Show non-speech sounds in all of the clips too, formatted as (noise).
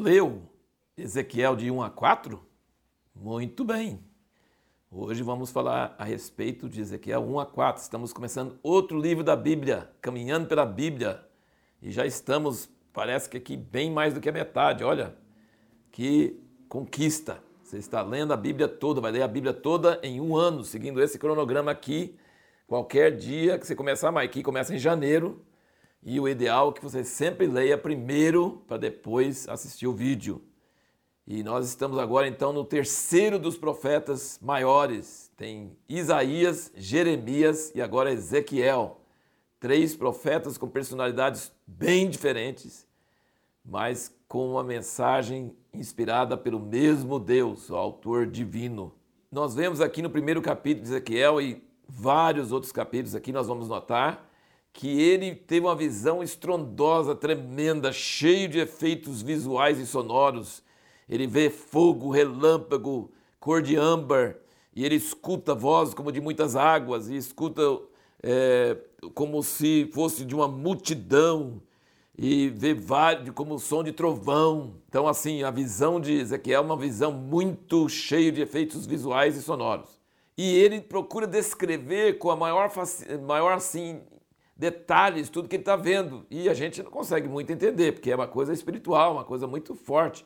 leu Ezequiel de 1 a 4? Muito bem. Hoje vamos falar a respeito de Ezequiel 1 a 4. Estamos começando outro livro da Bíblia, caminhando pela Bíblia. E já estamos, parece que aqui, bem mais do que a metade. Olha, que conquista. Você está lendo a Bíblia toda, vai ler a Bíblia toda em um ano, seguindo esse cronograma aqui. Qualquer dia que você começar, mas aqui começa em janeiro. E o ideal é que você sempre leia primeiro para depois assistir o vídeo. E nós estamos agora então no terceiro dos profetas maiores. Tem Isaías, Jeremias e agora Ezequiel. Três profetas com personalidades bem diferentes, mas com uma mensagem inspirada pelo mesmo Deus, o autor divino. Nós vemos aqui no primeiro capítulo de Ezequiel e vários outros capítulos aqui nós vamos notar que ele teve uma visão estrondosa, tremenda, cheio de efeitos visuais e sonoros ele vê fogo, relâmpago, cor de âmbar, e ele escuta vozes como de muitas águas, e escuta é, como se fosse de uma multidão, e vê vários, como o som de trovão. Então, assim, a visão de Ezequiel é uma visão muito cheia de efeitos visuais e sonoros. E ele procura descrever com a maior, maior assim, detalhes tudo que ele está vendo. E a gente não consegue muito entender, porque é uma coisa espiritual, uma coisa muito forte.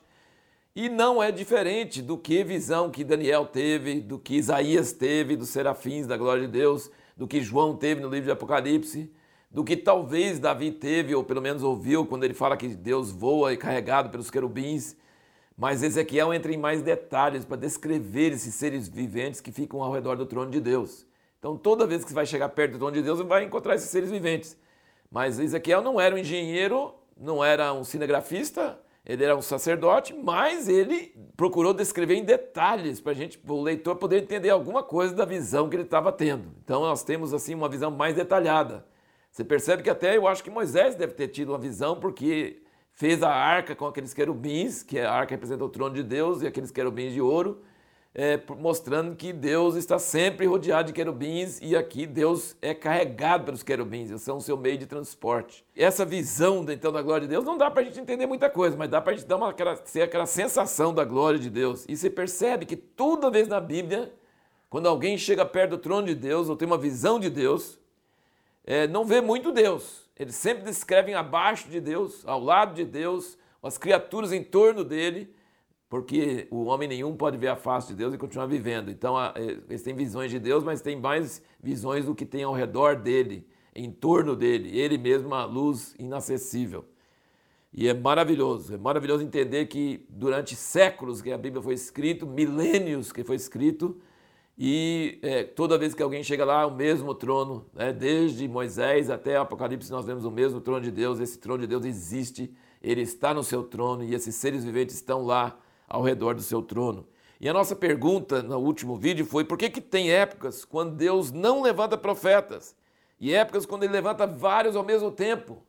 E não é diferente do que visão que Daniel teve, do que Isaías teve, dos serafins da glória de Deus, do que João teve no livro de Apocalipse, do que talvez Davi teve, ou pelo menos ouviu, quando ele fala que Deus voa e carregado pelos querubins. Mas Ezequiel entra em mais detalhes para descrever esses seres viventes que ficam ao redor do trono de Deus. Então, toda vez que você vai chegar perto do trono de Deus, você vai encontrar esses seres viventes. Mas Ezequiel não era um engenheiro, não era um cinegrafista, ele era um sacerdote, mas ele procurou descrever em detalhes para a gente, o leitor poder entender alguma coisa da visão que ele estava tendo. Então nós temos assim uma visão mais detalhada. Você percebe que até eu acho que Moisés deve ter tido uma visão porque fez a arca com aqueles querubins, que a arca representa o trono de Deus e aqueles querubins de ouro é, mostrando que Deus está sempre rodeado de querubins e aqui Deus é carregado pelos querubins, eles são o seu meio de transporte. Essa visão então da glória de Deus não dá para a gente entender muita coisa, mas dá para a gente dar uma, aquela, ser aquela sensação da glória de Deus. E você percebe que toda vez na Bíblia, quando alguém chega perto do trono de Deus ou tem uma visão de Deus, é, não vê muito Deus. Eles sempre descrevem abaixo de Deus, ao lado de Deus, as criaturas em torno dele porque o homem nenhum pode ver a face de Deus e continuar vivendo. Então, é, eles têm visões de Deus, mas têm mais visões do que tem ao redor dele, em torno dele. Ele mesmo, uma luz inacessível. E é maravilhoso, é maravilhoso entender que durante séculos que a Bíblia foi escrita, milênios que foi escrito, e é, toda vez que alguém chega lá, o mesmo trono, né? desde Moisés até Apocalipse, nós vemos o mesmo trono de Deus. Esse trono de Deus existe, ele está no seu trono e esses seres viventes estão lá ao redor do seu trono. E a nossa pergunta no último vídeo foi: por que, que tem épocas quando Deus não levanta profetas e épocas quando ele levanta vários ao mesmo tempo?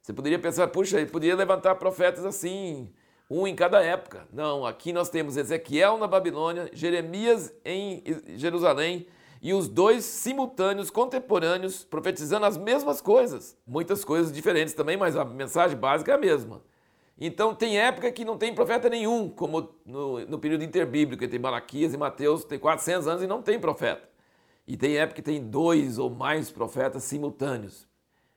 Você poderia pensar, puxa, ele poderia levantar profetas assim, um em cada época. Não, aqui nós temos Ezequiel na Babilônia, Jeremias em Jerusalém e os dois simultâneos, contemporâneos, profetizando as mesmas coisas. Muitas coisas diferentes também, mas a mensagem básica é a mesma. Então tem época que não tem profeta nenhum, como no, no período interbíblico, tem Malaquias e Mateus, tem 400 anos e não tem profeta. E tem época que tem dois ou mais profetas simultâneos.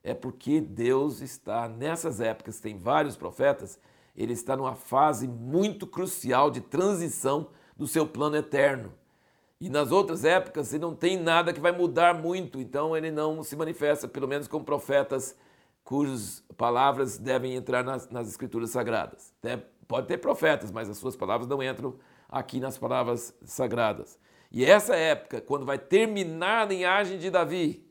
É porque Deus está nessas épocas, tem vários profetas, ele está numa fase muito crucial de transição do seu plano eterno. E nas outras épocas ele não tem nada que vai mudar muito, então ele não se manifesta, pelo menos com profetas cujas palavras devem entrar nas, nas escrituras sagradas. Pode ter profetas, mas as suas palavras não entram aqui nas palavras sagradas. E essa época, quando vai terminar a linhagem de Davi,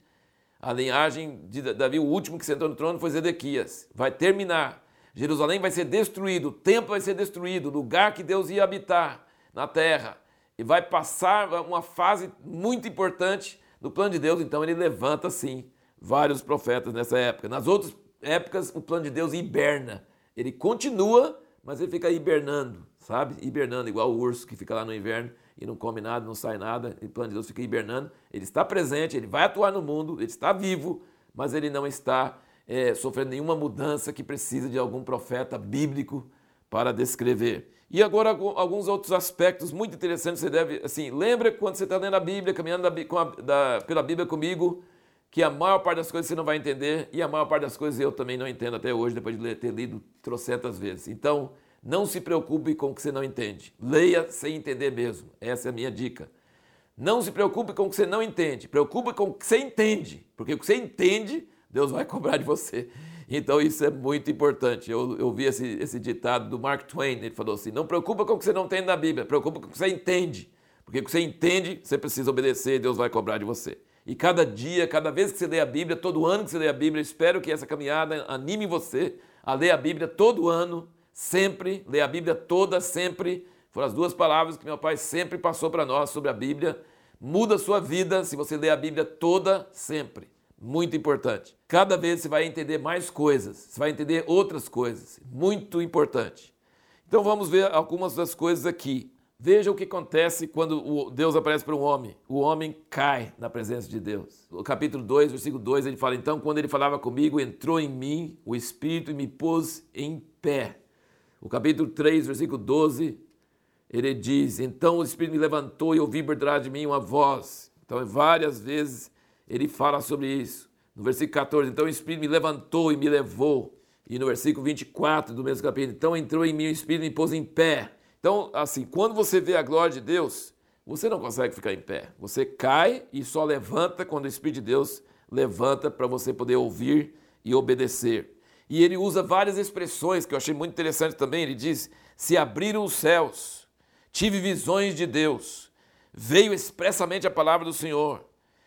a linhagem de Davi, o último que sentou no trono foi Zedequias, vai terminar. Jerusalém vai ser destruído, o templo vai ser destruído, o lugar que Deus ia habitar na terra. E vai passar uma fase muito importante do plano de Deus, então ele levanta sim vários profetas nessa época. Nas outras épocas, o plano de Deus hiberna. Ele continua, mas ele fica hibernando, sabe? Hibernando, igual o urso que fica lá no inverno e não come nada, não sai nada. E o plano de Deus fica hibernando. Ele está presente, ele vai atuar no mundo, ele está vivo, mas ele não está é, sofrendo nenhuma mudança que precisa de algum profeta bíblico para descrever. E agora alguns outros aspectos muito interessantes você deve, assim, lembra quando você está lendo a Bíblia, caminhando da, da, pela Bíblia comigo, que a maior parte das coisas você não vai entender e a maior parte das coisas eu também não entendo até hoje, depois de ter lido trocentas vezes. Então, não se preocupe com o que você não entende. Leia sem entender mesmo. Essa é a minha dica. Não se preocupe com o que você não entende. Preocupe com o que você entende. Porque o que você entende, Deus vai (laughs) cobrar de você. Então isso é muito importante. Eu, eu vi esse, esse ditado do Mark Twain, ele falou assim: não preocupa com o que você não tem na Bíblia, preocupa com o que você entende. Porque o que você entende, você precisa obedecer, Deus vai cobrar de você. E cada dia, cada vez que você lê a Bíblia, todo ano que você lê a Bíblia, espero que essa caminhada anime você a ler a Bíblia todo ano, sempre, ler a Bíblia toda, sempre. Foram as duas palavras que meu pai sempre passou para nós sobre a Bíblia. Muda a sua vida se você ler a Bíblia toda, sempre. Muito importante. Cada vez você vai entender mais coisas, você vai entender outras coisas. Muito importante. Então vamos ver algumas das coisas aqui. Veja o que acontece quando Deus aparece para um homem. O homem cai na presença de Deus. No capítulo 2, versículo 2, ele fala: Então, quando ele falava comigo, entrou em mim o Espírito e me pôs em pé. O capítulo 3, versículo 12, ele diz: Então o Espírito me levantou e ouvi por trás de mim uma voz. Então, várias vezes ele fala sobre isso. No versículo 14, então o Espírito me levantou e me levou. E no versículo 24 do mesmo capítulo, então entrou em mim o Espírito e me pôs em pé. Então, assim, quando você vê a glória de Deus, você não consegue ficar em pé. Você cai e só levanta quando o Espírito de Deus levanta para você poder ouvir e obedecer. E ele usa várias expressões que eu achei muito interessante também. Ele diz: Se abriram os céus, tive visões de Deus, veio expressamente a palavra do Senhor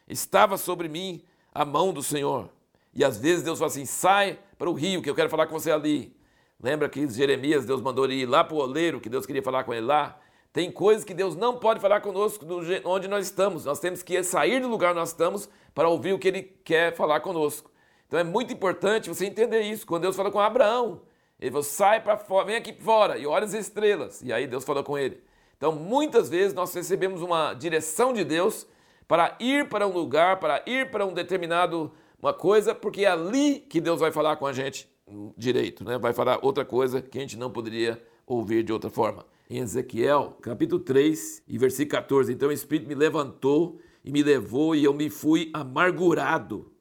estava sobre mim a mão do Senhor. E às vezes Deus fala assim: sai para o rio, que eu quero falar com você ali. Lembra que Jeremias, Deus mandou ele ir lá para o oleiro, que Deus queria falar com ele lá? Tem coisas que Deus não pode falar conosco onde nós estamos. Nós temos que sair do lugar onde nós estamos para ouvir o que Ele quer falar conosco. Então é muito importante você entender isso. Quando Deus fala com Abraão, ele falou: sai para fora, vem aqui fora e olha as estrelas. E aí Deus falou com ele. Então muitas vezes nós recebemos uma direção de Deus para ir para um lugar, para ir para um determinado uma coisa, porque é ali que Deus vai falar com a gente direito, né? Vai falar outra coisa que a gente não poderia ouvir de outra forma. Em Ezequiel, capítulo 3 e versículo 14, então o Espírito me levantou e me levou e eu me fui amargurado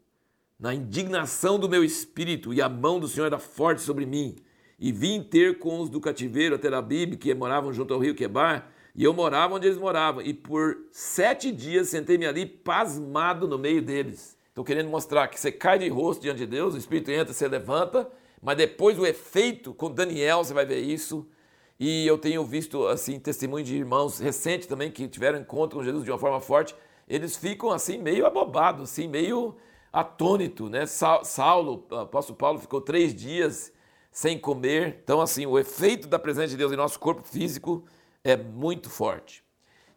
na indignação do meu espírito e a mão do Senhor era forte sobre mim. E vim ter com os do cativeiro até Terabib, que moravam junto ao rio Quebar, e eu morava onde eles moravam. E por sete dias sentei-me ali pasmado no meio deles. Estou querendo mostrar que você cai de rosto diante de Deus, o Espírito entra, você levanta, mas depois o efeito, com Daniel você vai ver isso. E eu tenho visto assim testemunho de irmãos recentes também que tiveram encontro com Jesus de uma forma forte. Eles ficam assim meio abobados, assim meio atônito, né? Saulo, apóstolo Paulo ficou três dias sem comer. Então assim, o efeito da presença de Deus em nosso corpo físico é muito forte.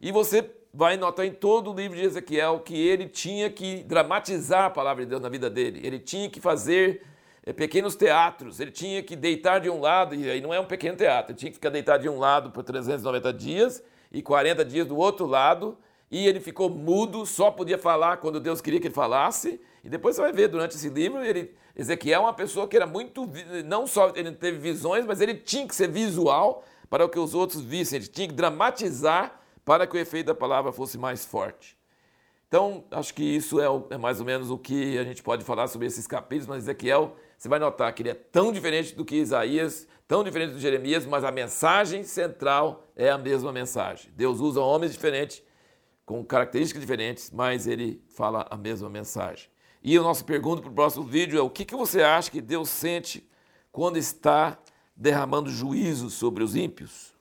E você vai notar em todo o livro de Ezequiel que ele tinha que dramatizar a palavra de Deus na vida dele. Ele tinha que fazer é, pequenos teatros, ele tinha que deitar de um lado, e aí não é um pequeno teatro, ele tinha que ficar deitado de um lado por 390 dias e 40 dias do outro lado, e ele ficou mudo, só podia falar quando Deus queria que ele falasse. E depois você vai ver durante esse livro, ele, Ezequiel é uma pessoa que era muito, não só ele teve visões, mas ele tinha que ser visual para que os outros vissem, ele tinha que dramatizar para que o efeito da palavra fosse mais forte. Então, acho que isso é, é, mais ou menos o que a gente pode falar sobre esses capítulos, mas Ezequiel, você vai notar que ele é tão diferente do que Isaías, tão diferente do Jeremias, mas a mensagem central é a mesma mensagem. Deus usa homens diferentes, com características diferentes, mas ele fala a mesma mensagem. E a nossa pergunta para o próximo vídeo é: o que, que você acha que Deus sente quando está derramando juízo sobre os ímpios?